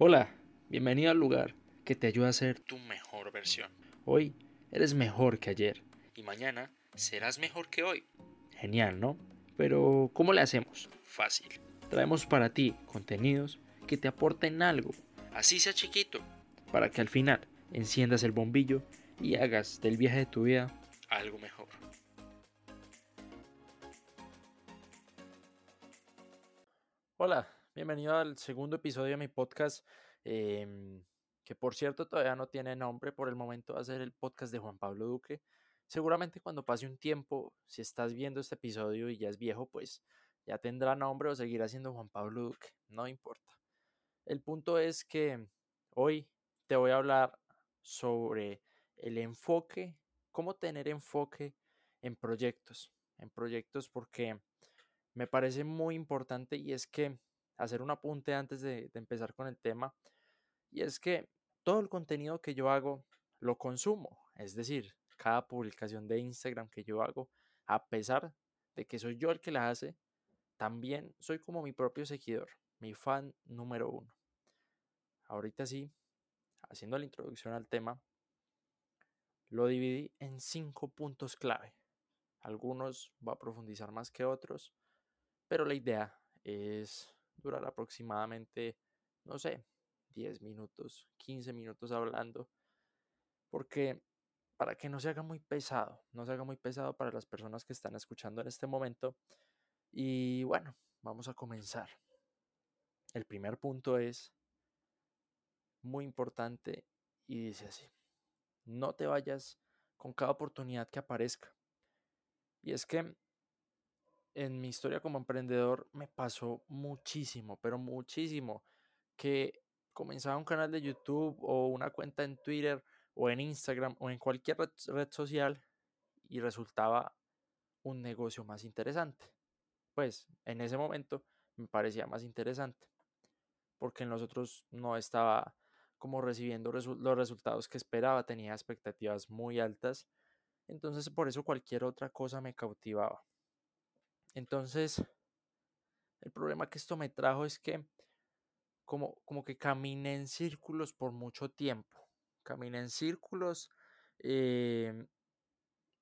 Hola, bienvenido al lugar que te ayuda a ser tu mejor versión. Hoy eres mejor que ayer y mañana serás mejor que hoy. Genial, ¿no? Pero ¿cómo le hacemos? Fácil. Traemos para ti contenidos que te aporten algo, así sea chiquito, para que al final enciendas el bombillo y hagas del viaje de tu vida algo mejor. Hola, bienvenido al segundo episodio de mi podcast, em, que por cierto todavía no tiene nombre, por el momento va a ser el podcast de Juan Pablo Duque. Seguramente cuando pase un tiempo, si estás viendo este episodio y ya es viejo, pues ya tendrá nombre o seguirá siendo Juan Pablo Duque, no importa. El punto es que hoy te voy a hablar sobre el enfoque, cómo tener enfoque en proyectos, en proyectos porque me parece muy importante y es que hacer un apunte antes de, empezar con el tema, y es que todo el contenido que yo hago lo consumo, es decir, cada publicación de Instagram que yo hago, a pesar de que soy yo el que la hace, también soy como mi propio seguidor, mi fan número uno. Ahorita sí, haciendo la introducción al tema, lo dividí en cinco puntos clave. Algunos va a profundizar más que otros, pero la idea es durar aproximadamente, no sé, 10 minutos, 15 minutos hablando, porque para que no se haga muy pesado, no se haga muy pesado para las personas que están escuchando en este momento. Y bueno, vamos a comenzar. El primer punto es muy importante y dice así, no te vayas con cada oportunidad que aparezca. Y es que en mi historia como emprendedor me pasó muchísimo, pero muchísimo, que comenzaba un canal de YouTube o una cuenta en Twitter o en Instagram o en cualquier red, social y resultaba un negocio más interesante. Pues en ese momento me parecía más interesante porque en los otros no estaba como recibiendo los resultados que esperaba, tenía expectativas muy altas, entonces por eso cualquier otra cosa me cautivaba. Entonces, el problema que esto me trajo es que como, como que caminé en círculos por mucho tiempo caminé en círculos, eh,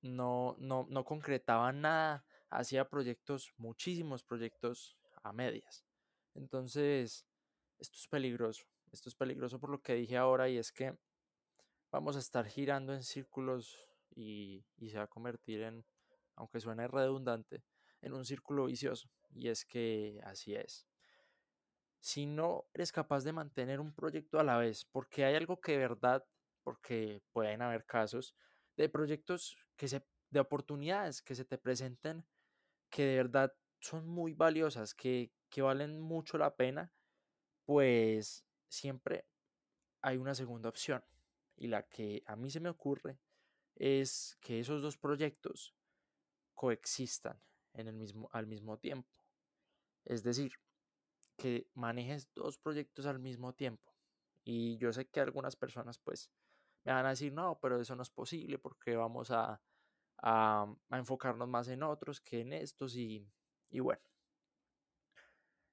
no, no, no concretaba nada, hacía proyectos, muchísimos proyectos a medias. Entonces, esto es peligroso, esto es peligroso por lo que dije ahora y es que vamos a estar girando en círculos y, y se va a convertir en, aunque suene redundante, en un círculo vicioso. Y es que así es si no eres capaz de mantener un proyecto a la vez, porque hay algo que de verdad porque pueden haber casos de proyectos que se, de oportunidades que se te presenten que de verdad son muy valiosas, que, que valen mucho la pena, pues siempre hay una segunda opción. Y la que a mí se me ocurre es que esos dos proyectos coexistan en el mismo, al mismo tiempo. Es decir, que manejes dos proyectos al mismo tiempo. Y yo sé que algunas personas pues me van a decir, no, pero eso no es posible porque vamos a, a, enfocarnos más en otros que en estos y, y bueno.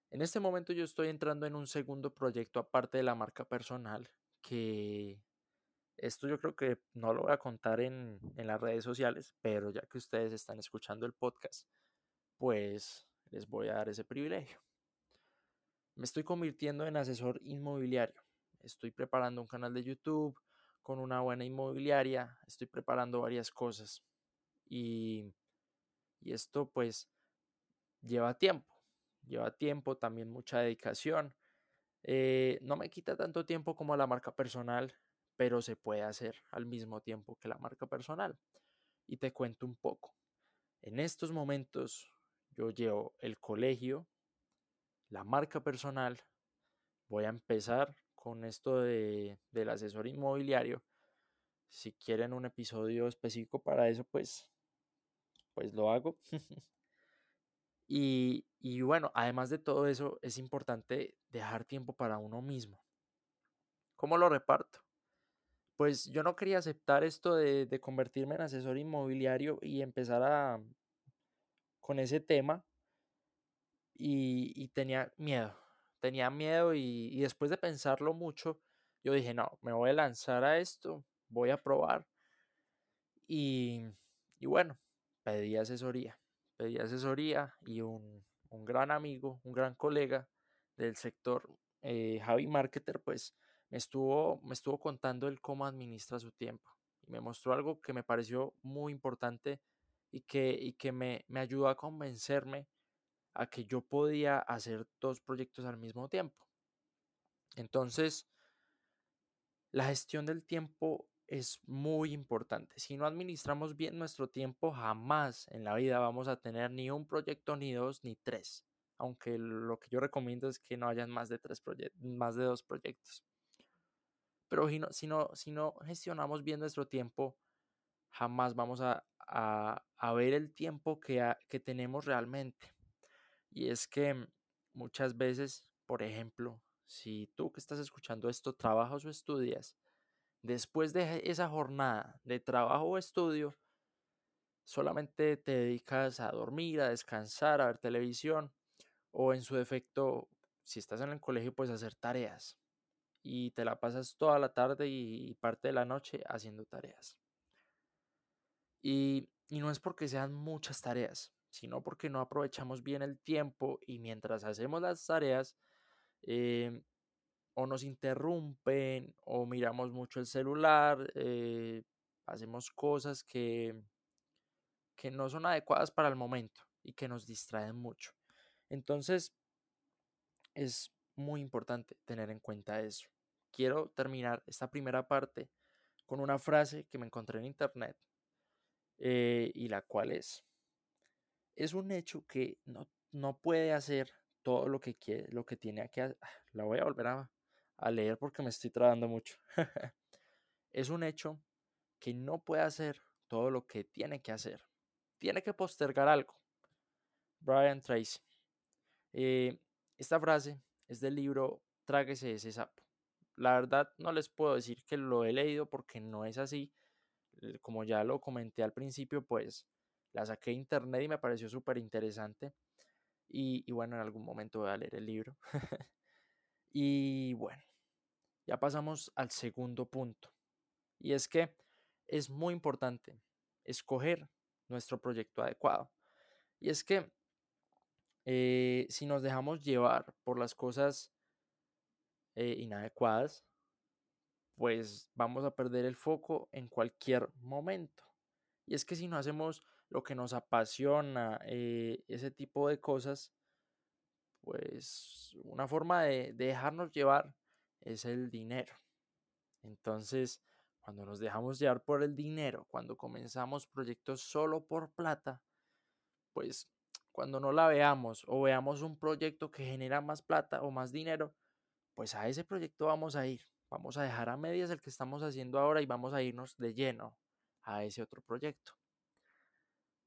En este momento yo estoy entrando en un segundo proyecto aparte de la marca personal que esto yo creo que no lo voy a contar en, en, las redes sociales, pero ya que ustedes están escuchando el podcast, pues les voy a dar ese privilegio. Me estoy convirtiendo en asesor inmobiliario. Estoy preparando un canal de YouTube, con una buena inmobiliaria, estoy preparando varias cosas y, y esto pues lleva tiempo, lleva tiempo, también mucha dedicación. Eh, no me quita tanto tiempo como la marca personal, pero se puede hacer al mismo tiempo que la marca personal. Y te cuento un poco. En estos momentos yo llevo el colegio, la marca personal, voy a empezar con esto de, del asesor inmobiliario. Si quieren un episodio específico para eso, pues, pues lo hago. y, y bueno, además de todo eso, es importante dejar tiempo para uno mismo. ¿Cómo lo reparto? Pues yo no quería aceptar esto de, de convertirme en asesor inmobiliario y empezar a con ese tema y, y tenía miedo, tenía miedo y, después de pensarlo mucho, yo dije, no, me voy a lanzar a esto, voy a probar. Y, y bueno, pedí asesoría, pedí asesoría y un, un, gran amigo, un gran colega del sector, eh, Javi Marketer, pues me estuvo, me estuvo contando el cómo administra su tiempo y me mostró algo que me pareció muy importante y que, y que me, me ayudó a convencerme a que yo podía hacer dos proyectos al mismo tiempo. Entonces, la gestión del tiempo es muy importante. Si no administramos bien nuestro tiempo, jamás en la vida vamos a tener ni un proyecto, ni dos, ni tres. Aunque lo que yo recomiendo es que no hayan más de tres más de dos proyectos. Pero si no, si no, si no gestionamos bien nuestro tiempo, jamás vamos a, a, ver el tiempo que, que tenemos realmente. Y es que muchas veces, por ejemplo, si tú que estás escuchando esto trabajas o estudias, después de esa jornada de trabajo o estudio, solamente te dedicas a dormir, a descansar, a ver televisión o en su defecto, si estás en el colegio, puedes hacer tareas y te la pasas toda la tarde y parte de la noche haciendo tareas. Y, no es porque sean muchas tareas, sino porque no aprovechamos bien el tiempo y mientras hacemos las tareas, em, o nos interrumpen o miramos mucho el celular, eh, hacemos cosas que, que no son adecuadas para el momento y que nos distraen mucho. Entonces, es muy importante tener en cuenta eso. Quiero terminar esta primera parte con una frase que me encontré en internet eh, y la cual es, es un hecho que no, no puede hacer todo lo que quiere, lo que tiene que hacer. La voy a volver a, a leer porque me estoy trabando mucho. es un hecho que no puede hacer todo lo que tiene que hacer. Tiene que postergar algo. Brian Tracy. Eh, esta frase es del libro Tráguese ese sapo. La verdad no les puedo decir que lo he leído porque no es así. Como ya lo comenté al principio, pues la saqué de internet y me pareció súper interesante. Y, bueno, en algún momento voy a leer el libro. y bueno, ya pasamos al segundo punto. Y es que es muy importante escoger nuestro proyecto adecuado. Y es que eh, si nos dejamos llevar por las cosas eh, inadecuadas, pues vamos a perder el foco en cualquier momento. Y es que si no hacemos lo que nos apasiona, eh, ese tipo de cosas, pues una forma de, dejarnos llevar es el dinero. Entonces, cuando nos dejamos llevar por el dinero, cuando comenzamos proyectos solo por plata, pues cuando no la veamos o veamos un proyecto que genera más plata o más dinero, pues a ese proyecto vamos a ir. Vamos a dejar a medias el que estamos haciendo ahora y vamos a irnos de lleno a ese otro proyecto.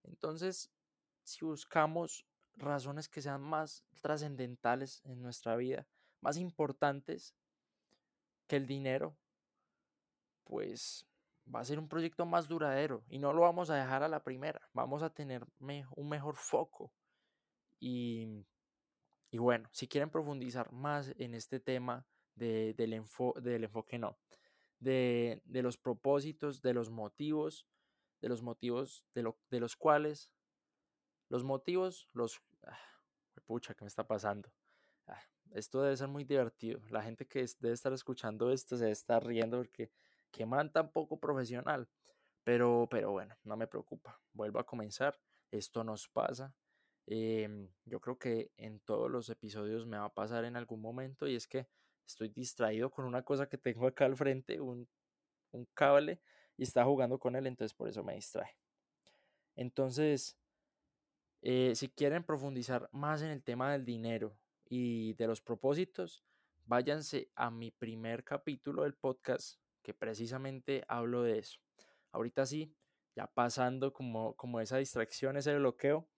Entonces, si buscamos razones que sean más trascendentales en nuestra vida, más importantes que el dinero, pues va a ser un proyecto más duradero y no lo vamos a dejar a la primera, vamos a tener un mejor foco. Y, y, bueno, si quieren profundizar más en este tema del, del enfoque, no, de, de, los propósitos, de los motivos, de los motivos de, lo, de los cuales, los motivos, los... Ah, pucha, ¿qué me está pasando? Ah, esto debe ser muy divertido. La gente que debe estar escuchando esto se estar riendo porque qué man tan poco profesional. Pero, pero bueno, no me preocupa. Vuelvo a comenzar. Esto nos pasa. Em, yo creo que en todos los episodios me va a pasar en algún momento y es que estoy distraído con una cosa que tengo acá al frente, un, un cable, y está jugando con él, entonces por eso me distrae. Entonces, eh, si quieren profundizar más en el tema del dinero y de los propósitos, váyanse a mi primer capítulo del podcast que precisamente hablo de eso. Ahorita sí, ya pasando como, como esa distracción, ese bloqueo,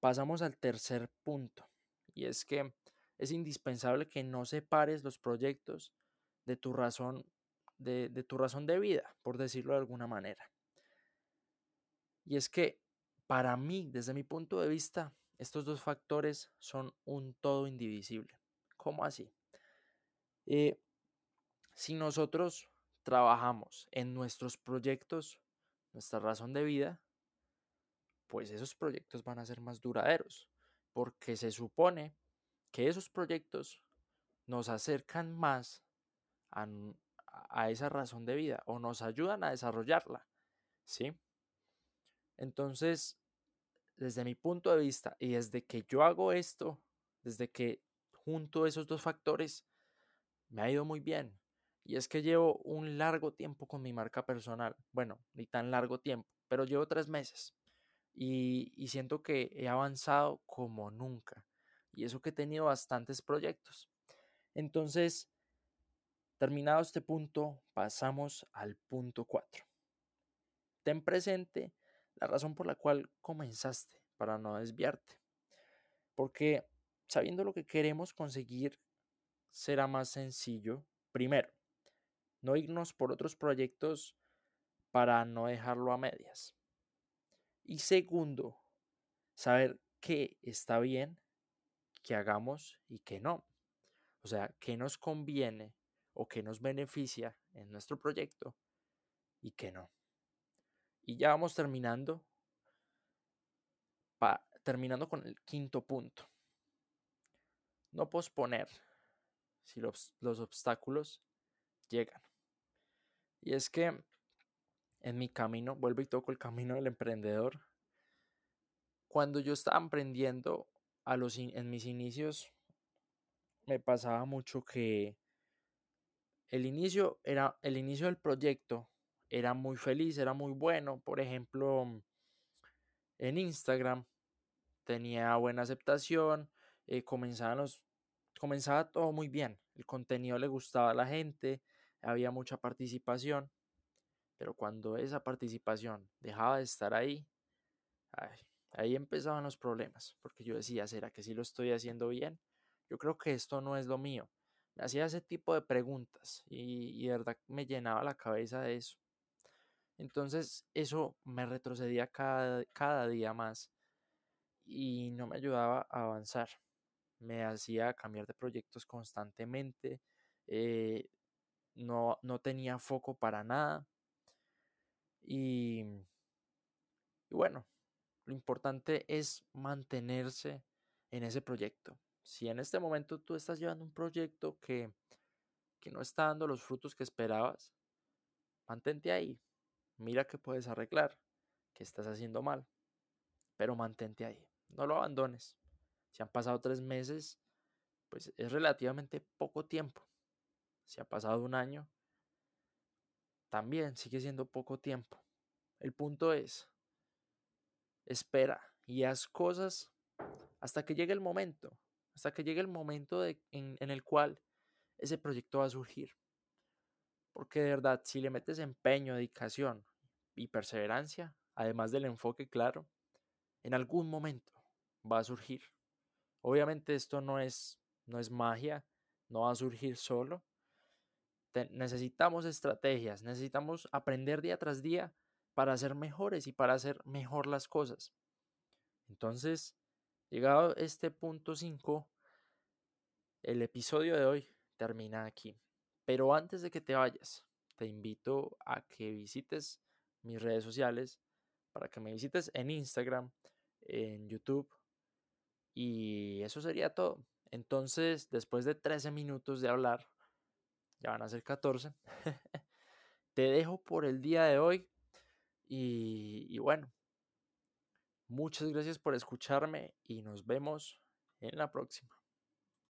pasamos al tercer punto. Y es que es indispensable que no separes los proyectos de tu razón de, tu razón de vida, por decirlo de alguna manera. Y es que para mí, desde mi punto de vista, estos dos factores son un todo indivisible. ¿Cómo así? Eh, si nosotros trabajamos en nuestros proyectos, nuestra razón de vida, pues esos proyectos van a ser más duraderos, porque se supone que esos proyectos nos acercan más a, a esa razón de vida o nos ayudan a desarrollarla, ¿sí? Entonces, desde mi punto de vista y desde que yo hago esto, desde que junto esos dos factores, me ha ido muy bien. Y es que llevo un largo tiempo con mi marca personal. Bueno, ni tan largo tiempo, pero llevo tres meses. Y, y siento que he avanzado como nunca. Y eso que he tenido bastantes proyectos. Entonces, terminado este punto, pasamos al punto 4. Ten presente la razón por la cual comenzaste, para no desviarte. Porque sabiendo lo que queremos conseguir, será más sencillo. Primero, no irnos por otros proyectos para no dejarlo a medias. Y segundo, saber qué está bien que hagamos y qué no. O sea, qué nos conviene o qué nos beneficia en nuestro proyecto y qué no. Y ya vamos terminando. terminando con el quinto punto. No posponer si los, los obstáculos llegan. Y es que en mi camino, vuelvo y toco el camino del emprendedor. Cuando yo estaba emprendiendo a los en mis inicios, me pasaba mucho que el inicio era el inicio del proyecto era muy feliz, era muy bueno. Por ejemplo, mm, en Instagram tenía buena aceptación, eh, comenzaba todo muy bien, el contenido le gustaba a la gente, había mucha participación, pero cuando esa participación dejaba de estar ahí, ahí empezaban los problemas, porque yo decía, ¿será que sí lo estoy haciendo bien? Yo creo que esto no es lo mío. Me hacía ese tipo de preguntas y, y de verdad me llenaba la cabeza de eso. Entonces eso me retrocedía cada, cada día más y no me ayudaba a avanzar. Me hacía cambiar de proyectos constantemente, eh, no, no, tenía foco para nada. Y, y bueno, lo importante es mantenerse en ese proyecto. Si en este momento tú estás llevando un proyecto que, que no está dando los frutos que esperabas, mantente ahí, mira que puedes arreglar, que estás haciendo mal, pero mantente ahí, no lo abandones. Si han pasado tres meses, pues es relativamente poco tiempo. Si ha pasado un año, también sigue siendo poco tiempo. El punto es, espera y haz cosas hasta que llegue el momento, hasta que llegue el momento en, en el cual ese proyecto va a surgir. Porque de verdad, si le metes empeño, dedicación y perseverancia, además del enfoque claro, en algún momento va a surgir. Obviamente esto no es, no es magia, no va a surgir solo. necesitamos estrategias, necesitamos aprender día tras día para ser mejores y para hacer mejor las cosas. Entonces, llegado este punto 5, el episodio de hoy termina aquí. Pero antes de que te vayas, te invito a que visites mis redes sociales, para que me visites en Instagram, en YouTube. Y eso sería todo. Entonces, después de 13 minutos de hablar, ya van a ser 14, te dejo por el día de hoy. Y, bueno, muchas gracias por escucharme y nos vemos en la próxima.